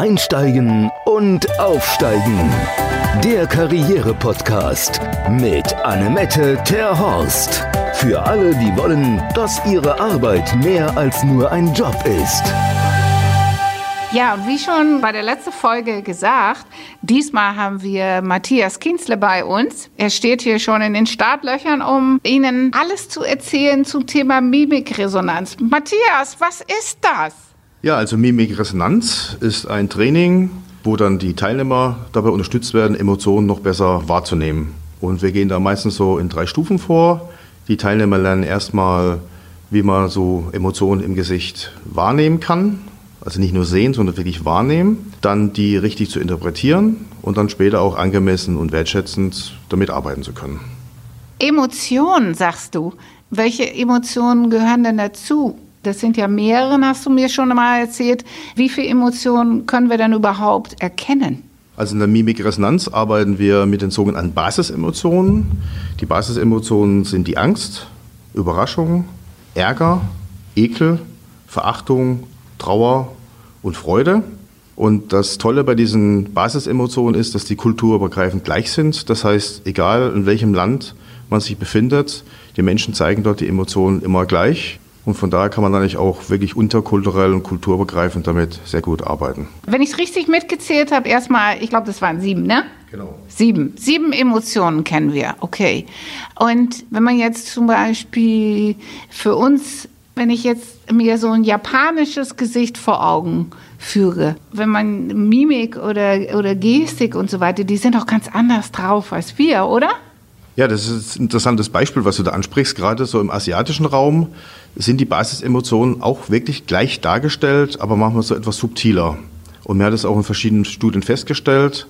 Einsteigen und Aufsteigen. Der Karriere-Podcast mit Annemette Terhorst. Für alle, die wollen, dass ihre Arbeit mehr als nur ein Job ist. Ja, und wie schon bei der letzten Folge gesagt, diesmal haben wir Matthias Kienzle bei uns. Er steht hier schon in den Startlöchern, um Ihnen alles zu erzählen zum Thema Mimikresonanz. Matthias, was ist das? Ja, also Mimikresonanz ist ein Training, wo dann die Teilnehmer dabei unterstützt werden, Emotionen noch besser wahrzunehmen. Und wir gehen da meistens so in drei Stufen vor. Die Teilnehmer lernen erstmal, wie man so Emotionen im Gesicht wahrnehmen kann also nicht nur sehen, sondern wirklich wahrnehmen, dann die richtig zu interpretieren und dann später auch angemessen und wertschätzend damit arbeiten zu können. Emotionen, sagst du. Welche Emotionen gehören denn dazu? Das sind ja mehrere, hast du mir schon mal erzählt. Wie viele Emotionen können wir denn überhaupt erkennen? Also in der Mimikresonanz arbeiten wir mit den sogenannten Basisemotionen. Die Basisemotionen sind die Angst, Überraschung, Ärger, Ekel, Verachtung, Trauer und Freude. Und das Tolle bei diesen Basisemotionen ist, dass die kulturübergreifend gleich sind. Das heißt, egal in welchem Land man sich befindet, die Menschen zeigen dort die Emotionen immer gleich. Und von daher kann man eigentlich auch wirklich unterkulturell und kulturübergreifend damit sehr gut arbeiten. Wenn ich es richtig mitgezählt habe, erstmal, ich glaube, das waren sieben, ne? Genau. Sieben. Sieben Emotionen kennen wir, okay. Und wenn man jetzt zum Beispiel für uns wenn ich jetzt mir so ein japanisches Gesicht vor Augen führe, wenn man Mimik oder, oder Gestik und so weiter, die sind auch ganz anders drauf als wir, oder? Ja, das ist ein interessantes Beispiel, was du da ansprichst. Gerade so im asiatischen Raum sind die Basisemotionen auch wirklich gleich dargestellt, aber manchmal so etwas subtiler. Und mir hat es auch in verschiedenen Studien festgestellt,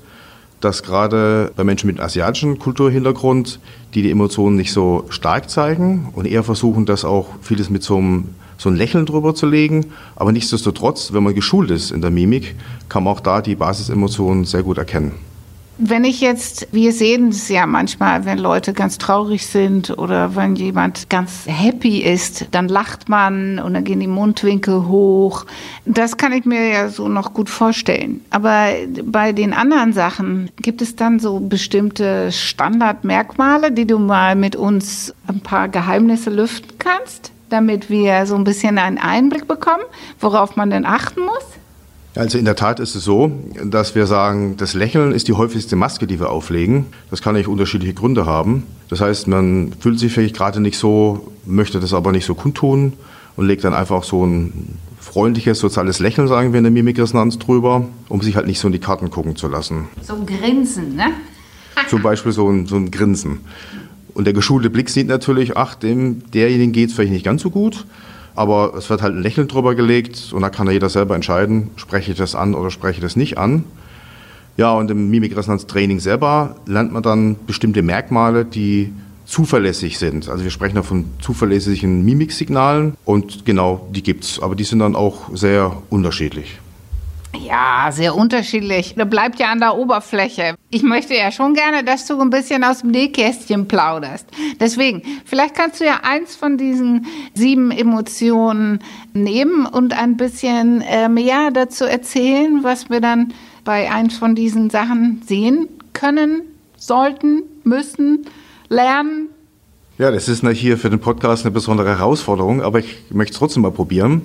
dass gerade bei Menschen mit asiatischem Kulturhintergrund, die die Emotionen nicht so stark zeigen und eher versuchen, das auch vieles mit so einem, so einem Lächeln drüber zu legen. Aber nichtsdestotrotz, wenn man geschult ist in der Mimik, kann man auch da die Basisemotionen sehr gut erkennen. Wenn ich jetzt, wir sehen es ja manchmal, wenn Leute ganz traurig sind oder wenn jemand ganz happy ist, dann lacht man und dann gehen die Mundwinkel hoch. Das kann ich mir ja so noch gut vorstellen. Aber bei den anderen Sachen gibt es dann so bestimmte Standardmerkmale, die du mal mit uns ein paar Geheimnisse lüften kannst, damit wir so ein bisschen einen Einblick bekommen, worauf man denn achten muss? Also in der Tat ist es so, dass wir sagen, das Lächeln ist die häufigste Maske, die wir auflegen. Das kann nicht unterschiedliche Gründe haben. Das heißt, man fühlt sich vielleicht gerade nicht so, möchte das aber nicht so kundtun und legt dann einfach so ein freundliches, soziales Lächeln, sagen wir in der Mimikresonanz drüber, um sich halt nicht so in die Karten gucken zu lassen. So ein Grinsen, ne? Zum Beispiel so ein, so ein Grinsen. Und der geschulte Blick sieht natürlich, ach, dem, derjenigen geht es vielleicht nicht ganz so gut aber es wird halt ein Lächeln drüber gelegt und da kann ja jeder selber entscheiden, spreche ich das an oder spreche ich das nicht an. Ja, und im Mimikresonanztraining selber lernt man dann bestimmte Merkmale, die zuverlässig sind. Also wir sprechen da von zuverlässigen Mimiksignalen und genau, die gibt es, aber die sind dann auch sehr unterschiedlich. Ja, sehr unterschiedlich. Da bleibt ja an der Oberfläche. Ich möchte ja schon gerne, dass du ein bisschen aus dem Nähkästchen plauderst. Deswegen, vielleicht kannst du ja eins von diesen sieben Emotionen nehmen und ein bisschen äh, mehr dazu erzählen, was wir dann bei eins von diesen Sachen sehen können, sollten, müssen, lernen. Ja, das ist hier für den Podcast eine besondere Herausforderung, aber ich möchte es trotzdem mal probieren.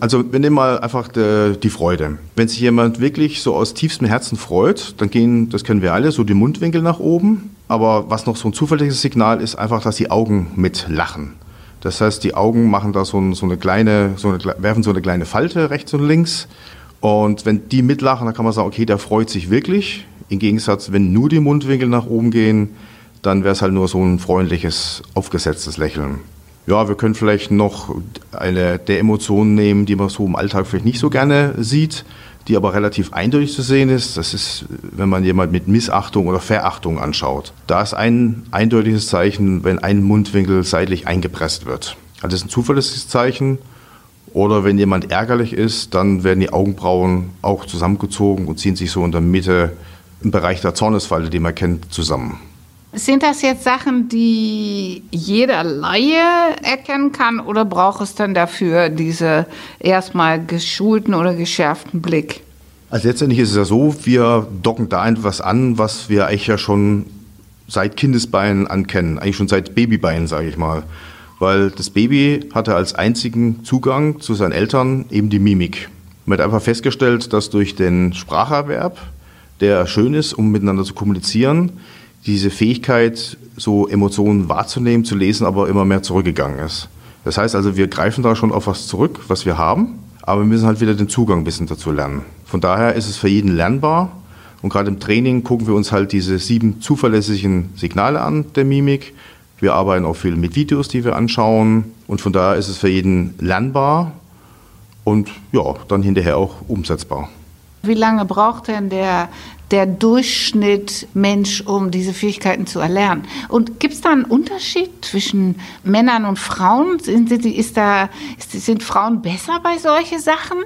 Also wir nehmen mal einfach die, die, Freude. Wenn sich jemand wirklich so aus tiefstem Herzen freut, dann gehen, das kennen wir alle, so die Mundwinkel nach oben. Aber was noch so ein zuverlässiges Signal ist, einfach, dass die Augen mitlachen. Das heißt, die Augen machen da so, ein, so eine kleine, so eine, werfen so eine kleine Falte rechts und links. Und wenn die mitlachen, dann kann man sagen, okay, der freut sich wirklich. Im Gegensatz, wenn nur die Mundwinkel nach oben gehen, dann wäre es halt nur so ein freundliches, aufgesetztes Lächeln. Ja, wir können vielleicht noch eine der Emotionen nehmen, die man so im Alltag vielleicht nicht so gerne sieht, die aber relativ eindeutig zu sehen ist. Das ist, wenn man jemand mit Missachtung oder Verachtung anschaut. Da ist ein eindeutiges Zeichen, wenn ein Mundwinkel seitlich eingepresst wird. Also das ist ein zuverlässiges Zeichen. Oder wenn jemand ärgerlich ist, dann werden die Augenbrauen auch zusammengezogen und ziehen sich so in der Mitte im Bereich der Zornesfalte, die man kennt, zusammen. Sind das jetzt Sachen, die jeder Laie erkennen kann oder braucht es dann dafür diese erstmal geschulten oder geschärften Blick? Also letztendlich ist es ja so, wir docken da etwas an, was wir eigentlich ja schon seit Kindesbeinen ankennen, eigentlich schon seit Babybeinen, sage ich mal. Weil das Baby hatte als einzigen Zugang zu seinen Eltern eben die Mimik. Man hat einfach festgestellt, dass durch den Spracherwerb, der schön ist, um miteinander zu kommunizieren, diese Fähigkeit, so Emotionen wahrzunehmen, zu lesen, aber immer mehr zurückgegangen ist. Das heißt also, wir greifen da schon auf was zurück, was wir haben, aber wir müssen halt wieder den Zugang ein bisschen dazu lernen. Von daher ist es für jeden lernbar und gerade im Training gucken wir uns halt diese sieben zuverlässigen Signale an der Mimik. Wir arbeiten auch viel mit Videos, die wir anschauen und von daher ist es für jeden lernbar und ja, dann hinterher auch umsetzbar. Wie lange braucht denn der, der Durchschnitt Mensch, um diese Fähigkeiten zu erlernen? Und gibt es da einen Unterschied zwischen Männern und Frauen? Sind, ist da, sind Frauen besser bei solchen Sachen?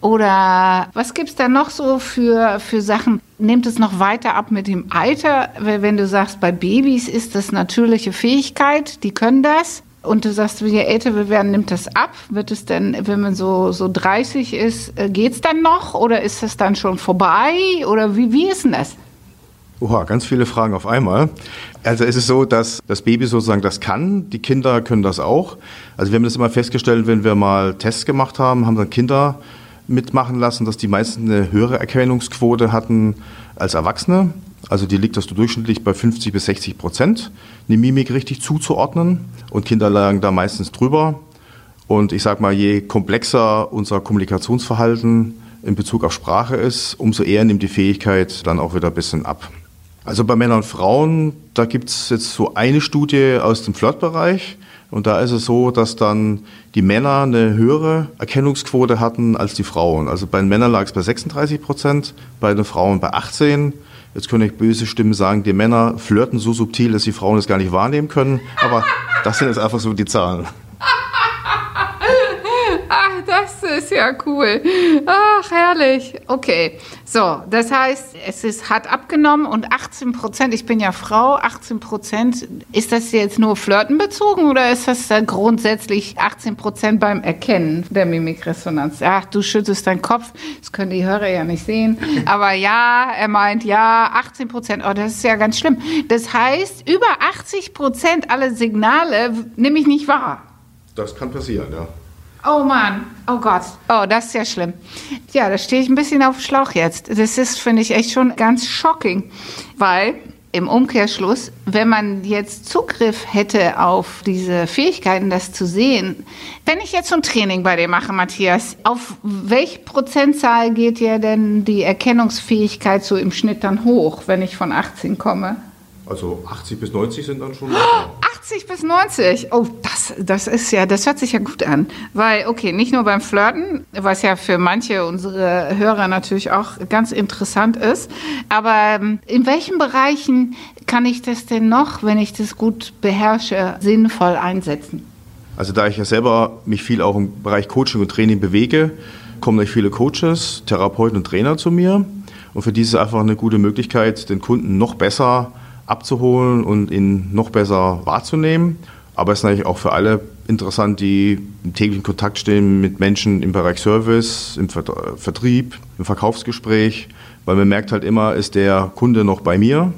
Oder was gibt es da noch so für, für Sachen? Nimmt es noch weiter ab mit dem Alter? Wenn du sagst, bei Babys ist das natürliche Fähigkeit, die können das. Und du sagst, je älter wir werden, nimmt das ab? Wird es denn, wenn man so, so 30 ist, äh, geht es dann noch oder ist es dann schon vorbei? Oder wie, wie ist denn das? Oha, ganz viele Fragen auf einmal. Also es ist so, dass das Baby sozusagen das kann, die Kinder können das auch. Also wir haben das immer festgestellt, wenn wir mal Tests gemacht haben, haben dann Kinder mitmachen lassen, dass die meisten eine höhere Erkennungsquote hatten als Erwachsene. Also die liegt das durchschnittlich bei 50 bis 60 Prozent, eine Mimik richtig zuzuordnen. Und Kinder lagen da meistens drüber. Und ich sage mal, je komplexer unser Kommunikationsverhalten in Bezug auf Sprache ist, umso eher nimmt die Fähigkeit dann auch wieder ein bisschen ab. Also bei Männern und Frauen, da gibt es jetzt so eine Studie aus dem Flirtbereich. Und da ist es so, dass dann die Männer eine höhere Erkennungsquote hatten als die Frauen. Also bei den Männern lag es bei 36 Prozent, bei den Frauen bei 18 Jetzt können euch böse Stimmen sagen, die Männer flirten so subtil, dass die Frauen es gar nicht wahrnehmen können. Aber das sind jetzt einfach so die Zahlen. Ach, das ist ja cool. Ach, herrlich. Okay. So, das heißt, es ist, hat abgenommen und 18 Prozent, ich bin ja Frau, 18 Prozent, ist das jetzt nur Flirten bezogen oder ist das grundsätzlich 18 Prozent beim Erkennen der Mimikresonanz? Ach, du schüttelst deinen Kopf, das können die Hörer ja nicht sehen. Aber ja, er meint ja, 18 Prozent, oh, das ist ja ganz schlimm. Das heißt, über 80 Prozent aller Signale nehme ich nicht wahr. Das kann passieren, ja. Oh Mann, oh Gott, oh, das ist ja schlimm. Ja, da stehe ich ein bisschen auf Schlauch jetzt. Das ist, finde ich, echt schon ganz shocking, weil im Umkehrschluss, wenn man jetzt Zugriff hätte auf diese Fähigkeiten, das zu sehen, wenn ich jetzt so ein Training bei dir mache, Matthias, auf welche Prozentzahl geht ja denn die Erkennungsfähigkeit so im Schnitt dann hoch, wenn ich von 18 komme? Also 80 bis 90 sind dann schon. 80 bis 90. Oh, das, das ist ja, das hört sich ja gut an. Weil, okay, nicht nur beim Flirten, was ja für manche unserer Hörer natürlich auch ganz interessant ist, aber ähm, in welchen Bereichen kann ich das denn noch, wenn ich das gut beherrsche, sinnvoll einsetzen? Also da ich ja selber mich viel auch im Bereich Coaching und Training bewege, kommen gleich viele Coaches, Therapeuten und Trainer zu mir. Und für die ist es einfach eine gute Möglichkeit, den Kunden noch besser abzuholen und ihn noch besser wahrzunehmen. Aber es ist natürlich auch für alle interessant, die im täglichen Kontakt stehen mit Menschen im Bereich Service, im Vertrieb, im Verkaufsgespräch, weil man merkt halt immer, ist der Kunde noch bei mir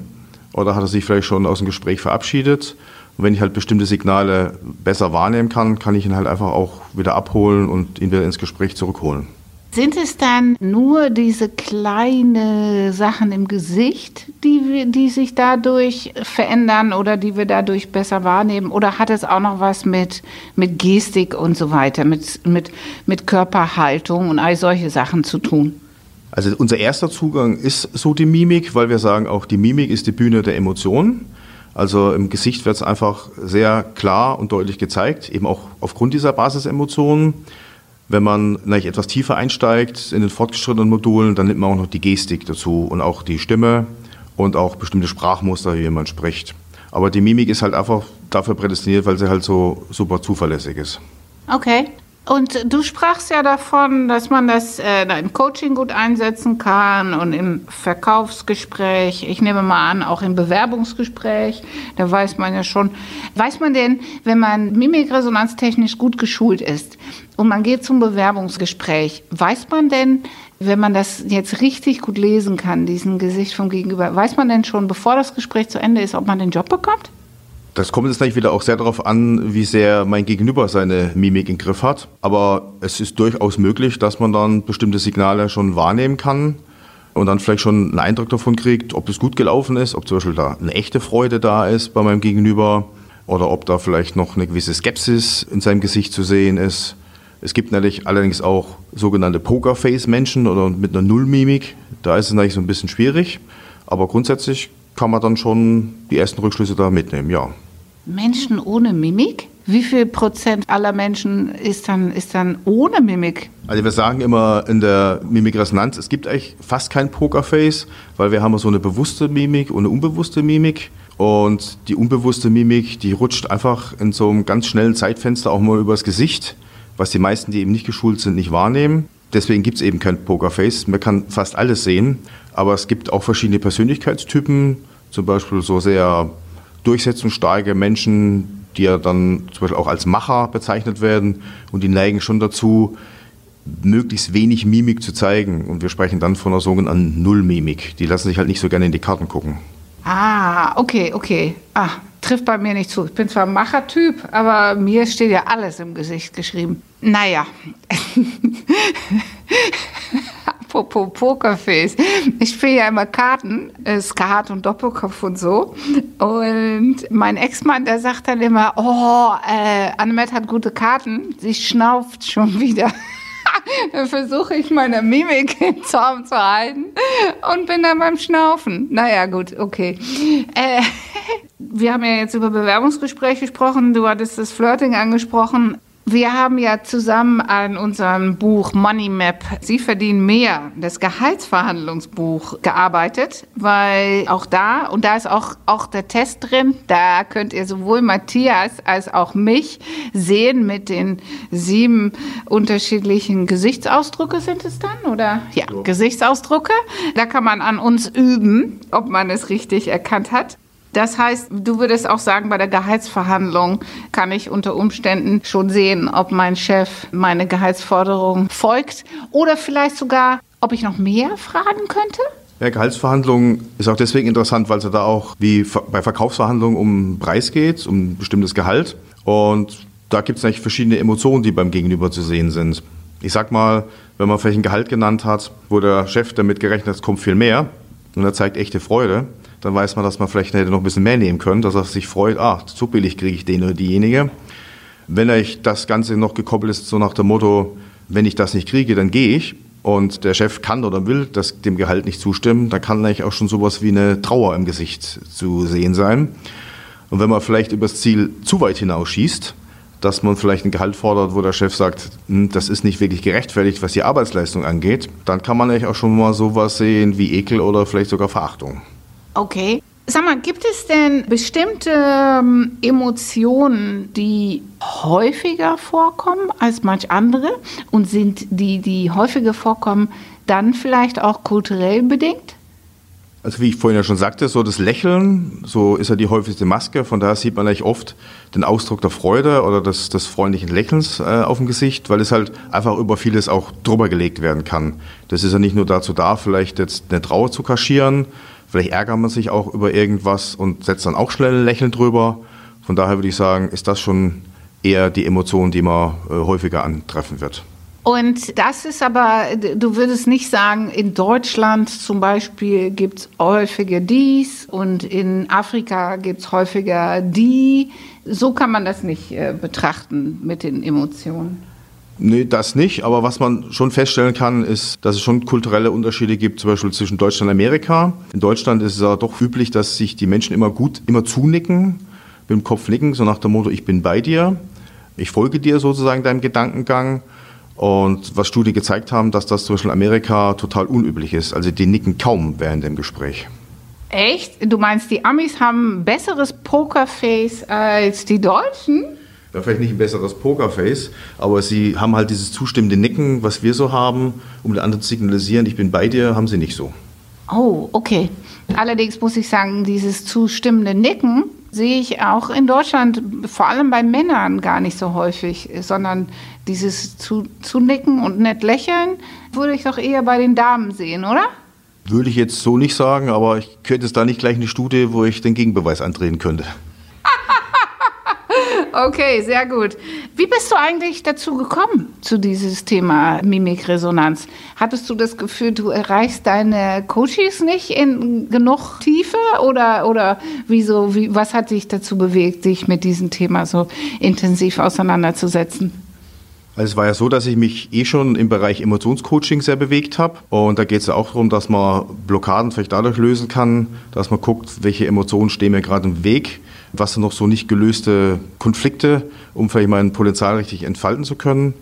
oder hat er sich vielleicht schon aus dem Gespräch verabschiedet. Und wenn ich halt bestimmte Signale besser wahrnehmen kann, kann ich ihn halt einfach auch wieder abholen und ihn wieder ins Gespräch zurückholen. Sind es dann nur diese kleinen Sachen im Gesicht, die, die sich dadurch verändern oder die wir dadurch besser wahrnehmen? Oder hat es auch noch was mit, mit Gestik und so weiter, mit, mit, mit Körperhaltung und all solche Sachen zu tun? Also unser erster Zugang ist so die Mimik, weil wir sagen, auch die Mimik ist die Bühne der Emotionen. Also im Gesicht wird es einfach sehr klar und deutlich gezeigt, eben auch aufgrund dieser Basisemotionen. Wenn man natürlich etwas tiefer einsteigt in den fortgeschrittenen Modulen, dann nimmt man auch noch die Gestik dazu und auch die Stimme und auch bestimmte Sprachmuster, wie man spricht. Aber die Mimik ist halt einfach dafür prädestiniert, weil sie halt so super zuverlässig ist. Okay. Und du sprachst ja davon, dass man das äh, im Coaching gut einsetzen kann und im Verkaufsgespräch. Ich nehme mal an, auch im Bewerbungsgespräch. Da weiß man ja schon. Weiß man denn, wenn man mimikresonanztechnisch gut geschult ist und man geht zum Bewerbungsgespräch, weiß man denn, wenn man das jetzt richtig gut lesen kann, diesen Gesicht vom Gegenüber, weiß man denn schon, bevor das Gespräch zu Ende ist, ob man den Job bekommt? Das kommt jetzt natürlich wieder auch sehr darauf an, wie sehr mein Gegenüber seine Mimik im Griff hat. Aber es ist durchaus möglich, dass man dann bestimmte Signale schon wahrnehmen kann und dann vielleicht schon einen Eindruck davon kriegt, ob es gut gelaufen ist, ob zum Beispiel da eine echte Freude da ist bei meinem Gegenüber oder ob da vielleicht noch eine gewisse Skepsis in seinem Gesicht zu sehen ist. Es gibt natürlich allerdings auch sogenannte Pokerface-Menschen oder mit einer Nullmimik. Da ist es natürlich so ein bisschen schwierig. Aber grundsätzlich kann man dann schon die ersten Rückschlüsse da mitnehmen, ja. Menschen ohne Mimik? Wie viel Prozent aller Menschen ist dann, ist dann ohne Mimik? Also wir sagen immer in der Mimikresonanz, es gibt eigentlich fast kein Pokerface, weil wir haben so eine bewusste Mimik und eine unbewusste Mimik. Und die unbewusste Mimik, die rutscht einfach in so einem ganz schnellen Zeitfenster auch mal übers Gesicht, was die meisten, die eben nicht geschult sind, nicht wahrnehmen. Deswegen gibt es eben kein Pokerface. Man kann fast alles sehen, aber es gibt auch verschiedene Persönlichkeitstypen, zum Beispiel so sehr durchsetzungsstarke Menschen, die ja dann zum Beispiel auch als Macher bezeichnet werden und die neigen schon dazu, möglichst wenig Mimik zu zeigen. Und wir sprechen dann von einer sogenannten Nullmimik. Die lassen sich halt nicht so gerne in die Karten gucken. Ah, okay, okay. Ah, trifft bei mir nicht zu. Ich bin zwar Machertyp, aber mir steht ja alles im Gesicht geschrieben. Naja. Apropos Pokerface. Ich spiele ja immer Karten, Skat und Doppelkopf und so. Und mein Ex-Mann, der sagt dann immer, oh, äh, Annemette hat gute Karten, sie schnauft schon wieder. dann versuche ich meine Mimik im Zaum zu halten und bin dann beim Schnaufen. Naja, gut, okay. Äh, wir haben ja jetzt über Bewerbungsgespräche gesprochen, du hattest das Flirting angesprochen. Wir haben ja zusammen an unserem Buch Money Map Sie verdienen mehr, das Gehaltsverhandlungsbuch gearbeitet, weil auch da, und da ist auch, auch der Test drin, da könnt ihr sowohl Matthias als auch mich sehen mit den sieben unterschiedlichen Gesichtsausdrücke sind es dann, oder? Ja, so. Gesichtsausdrücke. Da kann man an uns üben, ob man es richtig erkannt hat. Das heißt, du würdest auch sagen, bei der Gehaltsverhandlung kann ich unter Umständen schon sehen, ob mein Chef meine Gehaltsforderung folgt oder vielleicht sogar, ob ich noch mehr fragen könnte? Ja, Gehaltsverhandlung ist auch deswegen interessant, weil es da auch wie bei Verkaufsverhandlungen um Preis geht, um ein bestimmtes Gehalt. Und da gibt es eigentlich verschiedene Emotionen, die beim Gegenüber zu sehen sind. Ich sag mal, wenn man vielleicht ein Gehalt genannt hat, wo der Chef damit gerechnet hat, es kommt viel mehr und er zeigt echte Freude, dann weiß man, dass man vielleicht hätte noch ein bisschen mehr nehmen können, dass er sich freut, ach, so billig kriege ich den oder diejenige. Wenn euch das Ganze noch gekoppelt ist, so nach dem Motto, wenn ich das nicht kriege, dann gehe ich und der Chef kann oder will das dem Gehalt nicht zustimmen, dann kann eigentlich auch schon sowas wie eine Trauer im Gesicht zu sehen sein. Und wenn man vielleicht übers Ziel zu weit hinausschießt, dass man vielleicht ein Gehalt fordert, wo der Chef sagt, hm, das ist nicht wirklich gerechtfertigt, was die Arbeitsleistung angeht, dann kann man eigentlich auch schon mal sowas sehen wie Ekel oder vielleicht sogar Verachtung. Okay. Sag mal, gibt es denn bestimmte ähm, Emotionen, die häufiger vorkommen als manch andere? Und sind die, die häufiger vorkommen, dann vielleicht auch kulturell bedingt? Also wie ich vorhin ja schon sagte, so das Lächeln, so ist ja die häufigste Maske. Von daher sieht man eigentlich oft den Ausdruck der Freude oder des, des freundlichen Lächelns äh, auf dem Gesicht, weil es halt einfach über vieles auch drüber gelegt werden kann. Das ist ja nicht nur dazu da, vielleicht jetzt eine Trauer zu kaschieren, Vielleicht ärgert man sich auch über irgendwas und setzt dann auch schnell ein Lächeln drüber. Von daher würde ich sagen, ist das schon eher die Emotion, die man äh, häufiger antreffen wird. Und das ist aber, du würdest nicht sagen, in Deutschland zum Beispiel gibt es häufiger dies und in Afrika gibt es häufiger die. So kann man das nicht äh, betrachten mit den Emotionen. Nee, das nicht. Aber was man schon feststellen kann, ist, dass es schon kulturelle Unterschiede gibt, zum Beispiel zwischen Deutschland und Amerika. In Deutschland ist es ja doch üblich, dass sich die Menschen immer gut, immer zunicken, mit dem Kopf nicken, so nach dem Motto, ich bin bei dir, ich folge dir sozusagen deinem Gedankengang. Und was Studien gezeigt haben, dass das zum Beispiel in Amerika total unüblich ist. Also die nicken kaum während dem Gespräch. Echt? Du meinst, die Amis haben ein besseres Pokerface als die Deutschen? Ja, vielleicht nicht ein besseres Pokerface, aber sie haben halt dieses zustimmende Nicken, was wir so haben, um den anderen zu signalisieren, ich bin bei dir, haben sie nicht so. Oh, okay. Allerdings muss ich sagen, dieses zustimmende Nicken sehe ich auch in Deutschland, vor allem bei Männern, gar nicht so häufig, sondern dieses zu, zu nicken und nett lächeln würde ich doch eher bei den Damen sehen, oder? Würde ich jetzt so nicht sagen, aber ich könnte es da nicht gleich eine Studie, wo ich den Gegenbeweis antreten könnte. Okay, sehr gut. Wie bist du eigentlich dazu gekommen, zu dieses Thema Mimikresonanz? Hattest du das Gefühl, du erreichst deine Coaches nicht in genug Tiefe oder, oder wieso, wie, was hat dich dazu bewegt, dich mit diesem Thema so intensiv auseinanderzusetzen? Also es war ja so, dass ich mich eh schon im Bereich Emotionscoaching sehr bewegt habe. Und da geht es ja auch darum, dass man Blockaden vielleicht dadurch lösen kann, dass man guckt, welche Emotionen stehen mir gerade im Weg was sind noch so nicht gelöste Konflikte, um vielleicht mein Potenzial richtig entfalten zu können.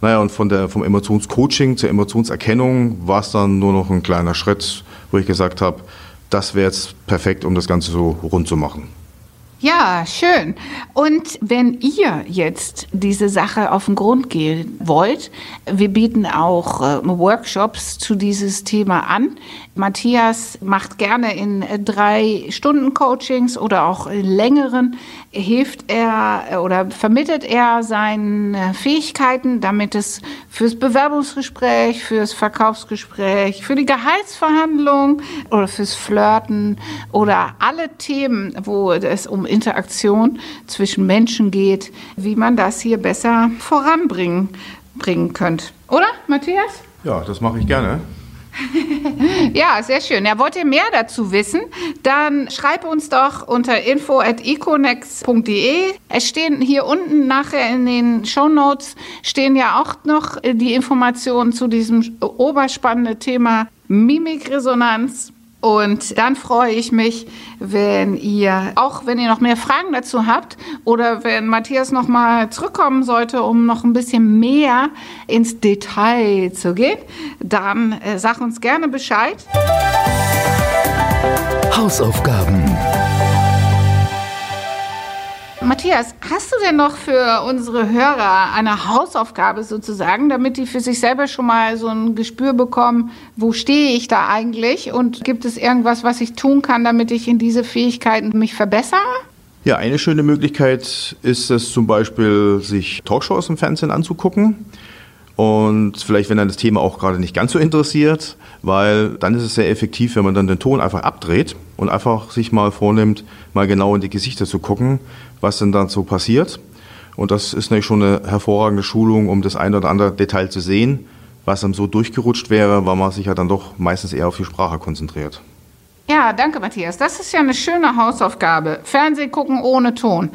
Naja, und von der, vom Emotionscoaching zur Emotionserkennung war es dann nur noch ein kleiner Schritt, wo ich gesagt habe, das wäre jetzt perfekt, um das Ganze so rund zu machen. Ja, schön. Und wenn ihr jetzt diese Sache auf den Grund gehen wollt, wir bieten auch äh, Workshops zu dieses Thema an. Matthias macht gerne in drei Stunden Coachings oder auch in längeren hilft er äh, oder vermittelt er seine Fähigkeiten, damit es fürs Bewerbungsgespräch, fürs Verkaufsgespräch, für die Gehaltsverhandlung oder fürs Flirten oder alle Themen, wo es um Interaktion zwischen Menschen geht, wie man das hier besser voranbringen bringen könnt. Oder, Matthias? Ja, das mache ich gerne. ja, sehr schön. Ja, wollt ihr mehr dazu wissen? Dann schreibt uns doch unter info@econex.de. Es stehen hier unten nachher in den Show Notes stehen ja auch noch die Informationen zu diesem oberspannenden Thema Mimikresonanz. Und dann freue ich mich, wenn ihr, auch wenn ihr noch mehr Fragen dazu habt oder wenn Matthias noch mal zurückkommen sollte, um noch ein bisschen mehr ins Detail zu gehen, dann äh, sag uns gerne Bescheid. Hausaufgaben. Matthias, hast du denn noch für unsere Hörer eine Hausaufgabe sozusagen, damit die für sich selber schon mal so ein Gespür bekommen, wo stehe ich da eigentlich und gibt es irgendwas, was ich tun kann, damit ich in diese Fähigkeiten mich verbessere? Ja, eine schöne Möglichkeit ist es zum Beispiel, sich Talkshows im Fernsehen anzugucken. Und vielleicht, wenn dann das Thema auch gerade nicht ganz so interessiert, weil dann ist es sehr effektiv, wenn man dann den Ton einfach abdreht und einfach sich mal vornimmt, mal genau in die Gesichter zu gucken, was denn dann so passiert. Und das ist natürlich schon eine hervorragende Schulung, um das eine oder andere Detail zu sehen, was einem so durchgerutscht wäre, weil man sich ja dann doch meistens eher auf die Sprache konzentriert. Ja, danke, Matthias. Das ist ja eine schöne Hausaufgabe. Fernsehen gucken ohne Ton.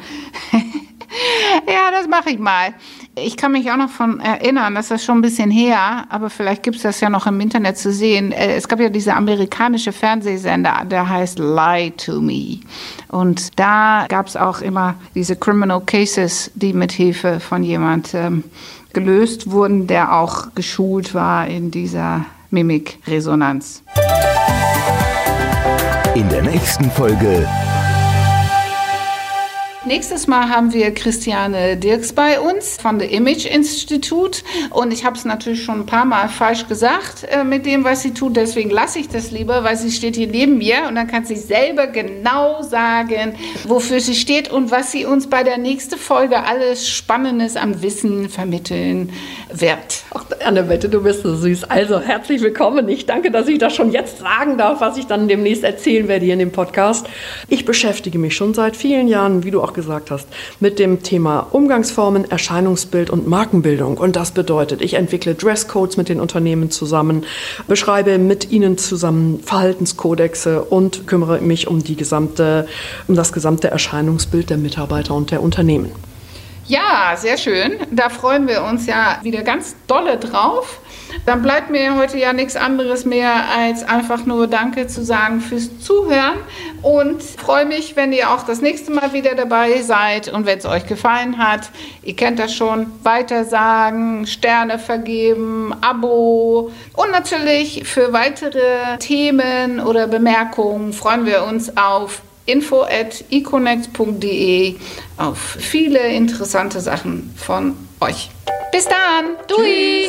ja, das mache ich mal. Ich kann mich auch noch von erinnern, das ist schon ein bisschen her, aber vielleicht gibt es das ja noch im Internet zu sehen. Äh, es gab ja diese amerikanische Fernsehsender, der heißt Lie to Me. Und da gab es auch immer diese Criminal Cases, die mit Hilfe von jemand ähm, gelöst wurden, der auch geschult war in dieser Mimikresonanz. In der nächsten Folge Nächstes Mal haben wir Christiane Dirks bei uns von der Image Institute und ich habe es natürlich schon ein paar Mal falsch gesagt äh, mit dem, was sie tut. Deswegen lasse ich das lieber, weil sie steht hier neben mir und dann kann sie selber genau sagen, wofür sie steht und was sie uns bei der nächsten Folge alles Spannendes am Wissen vermitteln wird. Ach, Annabette, du bist so süß. Also herzlich willkommen. Ich danke, dass ich das schon jetzt sagen darf, was ich dann demnächst erzählen werde hier in dem Podcast. Ich beschäftige mich schon seit vielen Jahren, wie du auch auch gesagt hast, mit dem Thema Umgangsformen, Erscheinungsbild und Markenbildung. Und das bedeutet, ich entwickle Dresscodes mit den Unternehmen zusammen, beschreibe mit ihnen zusammen Verhaltenskodexe und kümmere mich um die gesamte, um das gesamte Erscheinungsbild der Mitarbeiter und der Unternehmen. Ja, sehr schön. Da freuen wir uns ja wieder ganz dolle drauf. Dann bleibt mir heute ja nichts anderes mehr, als einfach nur Danke zu sagen fürs Zuhören und freue mich, wenn ihr auch das nächste Mal wieder dabei seid und wenn es euch gefallen hat, ihr kennt das schon, weitersagen, Sterne vergeben, Abo und natürlich für weitere Themen oder Bemerkungen freuen wir uns auf info auf viele interessante Sachen von euch. Bis dann. Dui.